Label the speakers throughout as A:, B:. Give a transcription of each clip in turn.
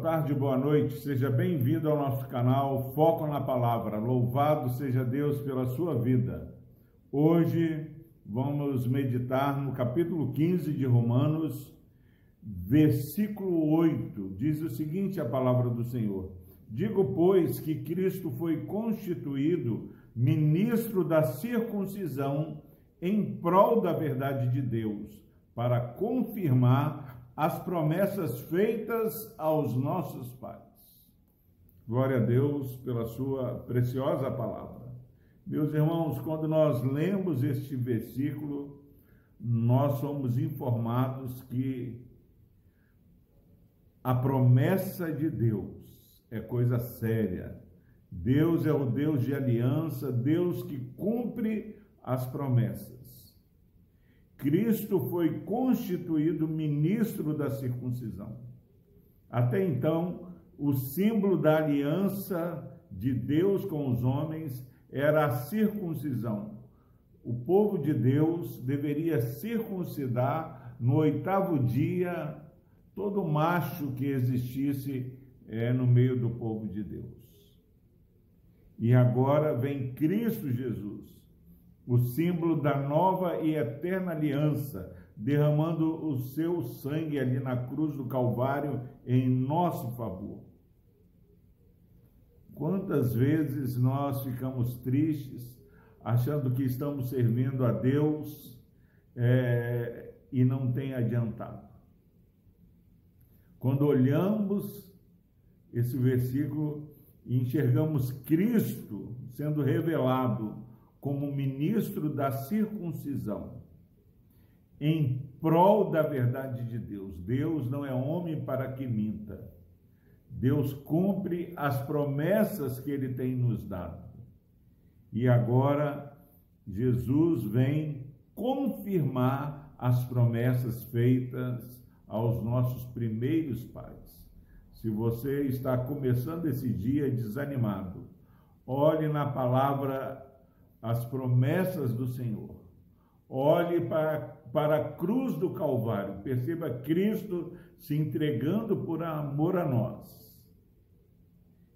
A: tarde, boa noite. Seja bem-vindo ao nosso canal Foco na Palavra. Louvado seja Deus pela sua vida. Hoje vamos meditar no capítulo 15 de Romanos, versículo 8. Diz o seguinte: a palavra do Senhor. Digo, pois, que Cristo foi constituído ministro da circuncisão em prol da verdade de Deus, para confirmar as promessas feitas aos nossos pais. Glória a Deus pela sua preciosa palavra. Meus irmãos, quando nós lemos este versículo, nós somos informados que a promessa de Deus é coisa séria. Deus é o Deus de aliança, Deus que cumpre as promessas. Cristo foi constituído ministro da circuncisão. Até então, o símbolo da aliança de Deus com os homens era a circuncisão. O povo de Deus deveria circuncidar no oitavo dia todo macho que existisse é, no meio do povo de Deus. E agora vem Cristo Jesus o símbolo da nova e eterna aliança, derramando o seu sangue ali na cruz do Calvário em nosso favor. Quantas vezes nós ficamos tristes, achando que estamos servindo a Deus é, e não tem adiantado. Quando olhamos esse versículo enxergamos Cristo sendo revelado como ministro da circuncisão, em prol da verdade de Deus. Deus não é homem para que minta. Deus cumpre as promessas que ele tem nos dado. E agora Jesus vem confirmar as promessas feitas aos nossos primeiros pais. Se você está começando esse dia desanimado, olhe na palavra as promessas do Senhor. Olhe para, para a cruz do Calvário, perceba Cristo se entregando por amor a nós.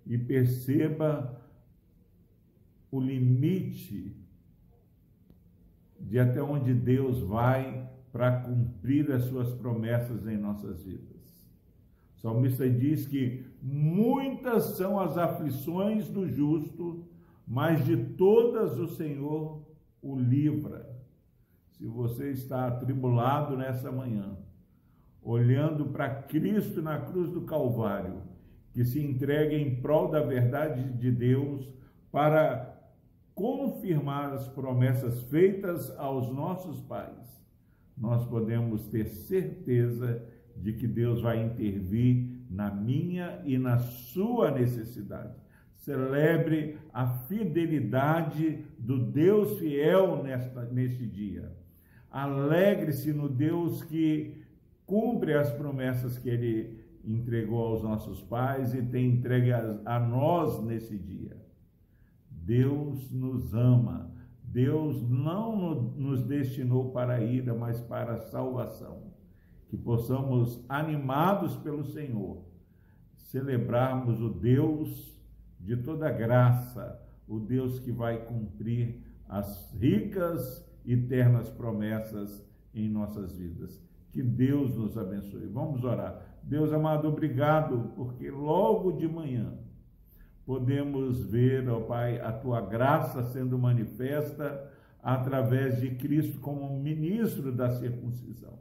A: E perceba o limite de até onde Deus vai para cumprir as suas promessas em nossas vidas. O salmista diz que muitas são as aflições do justo, mas de todas o Senhor o livra. Se você está atribulado nessa manhã, olhando para Cristo na cruz do Calvário, que se entrega em prol da verdade de Deus para confirmar as promessas feitas aos nossos pais, nós podemos ter certeza de que Deus vai intervir na minha e na sua necessidade. Celebre a fidelidade do Deus fiel nesta, neste dia. Alegre-se no Deus que cumpre as promessas que ele entregou aos nossos pais e tem entregue a, a nós nesse dia. Deus nos ama. Deus não nos destinou para a ira, mas para a salvação. Que possamos, animados pelo Senhor, celebrarmos o Deus de toda graça, o Deus que vai cumprir as ricas e eternas promessas em nossas vidas. Que Deus nos abençoe. Vamos orar. Deus amado, obrigado, porque logo de manhã podemos ver, ó Pai, a tua graça sendo manifesta através de Cristo como ministro da circuncisão.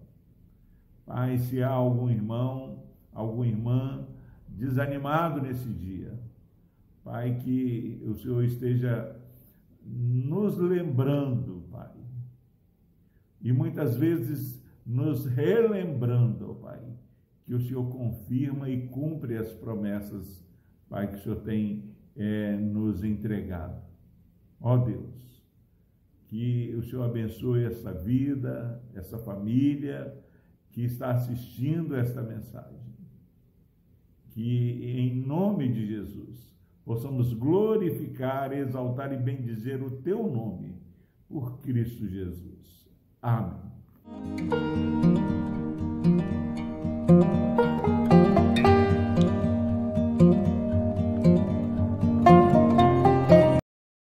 A: Pai, se há algum irmão, alguma irmã desanimado nesse dia, Pai, que o Senhor esteja nos lembrando, Pai, e muitas vezes nos relembrando, Pai, que o Senhor confirma e cumpre as promessas, Pai, que o Senhor tem é, nos entregado. Ó Deus, que o Senhor abençoe essa vida, essa família que está assistindo esta mensagem. Que em nome de Jesus, possamos glorificar, exaltar e bendizer o teu nome por Cristo Jesus. Amém.